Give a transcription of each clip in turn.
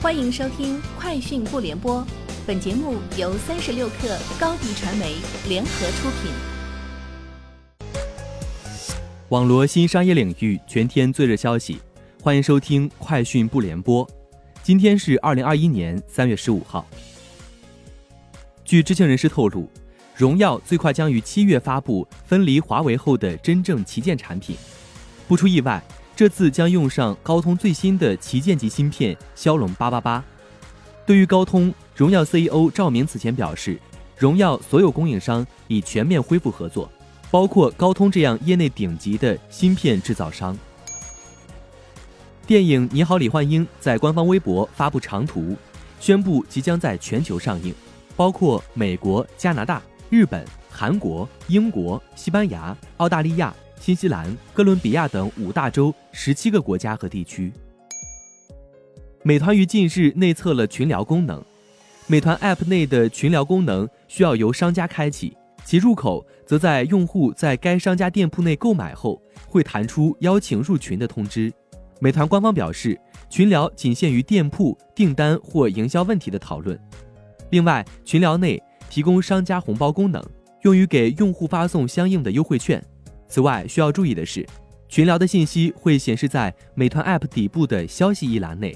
欢迎收听《快讯不联播》，本节目由三十六克高低传媒联合出品。网罗新商业领域全天最热消息，欢迎收听《快讯不联播》。今天是二零二一年三月十五号。据知情人士透露，荣耀最快将于七月发布分离华为后的真正旗舰产品。不出意外。这次将用上高通最新的旗舰级芯片骁龙八八八。对于高通，荣耀 CEO 赵明此前表示，荣耀所有供应商已全面恢复合作，包括高通这样业内顶级的芯片制造商。电影《你好，李焕英》在官方微博发布长图，宣布即将在全球上映，包括美国、加拿大、日本、韩国、英国、西班牙、澳大利亚。新西兰、哥伦比亚等五大洲十七个国家和地区。美团于近日内测了群聊功能，美团 App 内的群聊功能需要由商家开启，其入口则在用户在该商家店铺内购买后会弹出邀请入群的通知。美团官方表示，群聊仅限于店铺订单或营销问题的讨论。另外，群聊内提供商家红包功能，用于给用户发送相应的优惠券。此外，需要注意的是，群聊的信息会显示在美团 App 底部的消息一栏内，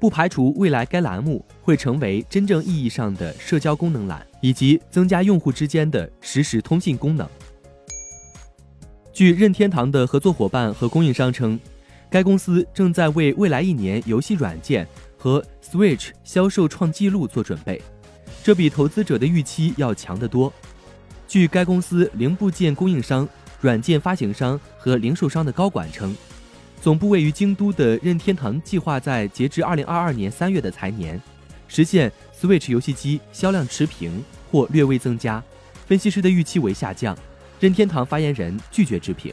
不排除未来该栏目会成为真正意义上的社交功能栏，以及增加用户之间的实时通信功能。据任天堂的合作伙伴和供应商称，该公司正在为未来一年游戏软件和 Switch 销售创纪录做准备，这比投资者的预期要强得多。据该公司零部件供应商。软件发行商和零售商的高管称，总部位于京都的任天堂计划在截至二零二二年三月的财年，实现 Switch 游戏机销量持平或略微增加。分析师的预期为下降。任天堂发言人拒绝置评。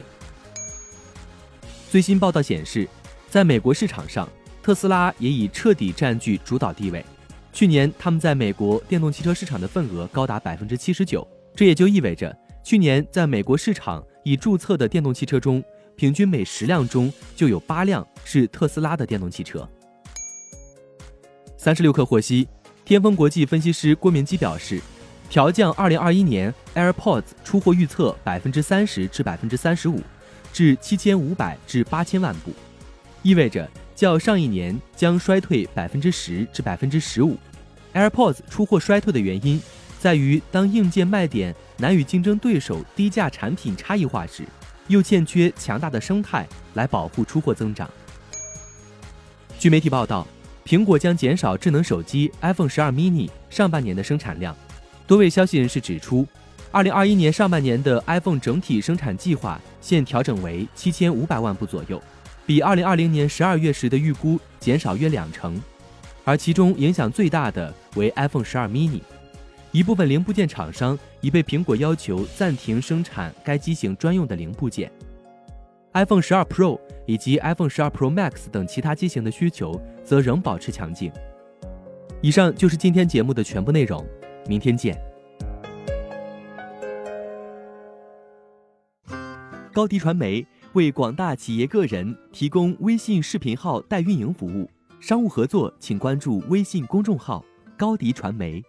最新报道显示，在美国市场上，特斯拉也已彻底占据主导地位。去年，他们在美国电动汽车市场的份额高达百分之七十九，这也就意味着去年在美国市场。已注册的电动汽车中，平均每十辆中就有八辆是特斯拉的电动汽车。三十六氪获悉，天风国际分析师郭明基表示，调降二零二一年 AirPods 出货预测百分之三十至百分之三十五，至七千五百至八千万部，意味着较上一年将衰退百分之十至百分之十五。AirPods 出货衰退的原因。在于，当硬件卖点难与竞争对手低价产品差异化时，又欠缺强大的生态来保护出货增长。据媒体报道，苹果将减少智能手机 iPhone 十二 mini 上半年的生产量。多位消息人士指出，二零二一年上半年的 iPhone 整体生产计划现调整为七千五百万部左右，比二零二零年十二月时的预估减少约两成。而其中影响最大的为 iPhone 十二 mini。一部分零部件厂商已被苹果要求暂停生产该机型专用的零部件，iPhone 12 Pro 以及 iPhone 12 Pro Max 等其他机型的需求则仍保持强劲。以上就是今天节目的全部内容，明天见。高迪传媒为广大企业个人提供微信视频号代运营服务，商务合作请关注微信公众号高迪传媒。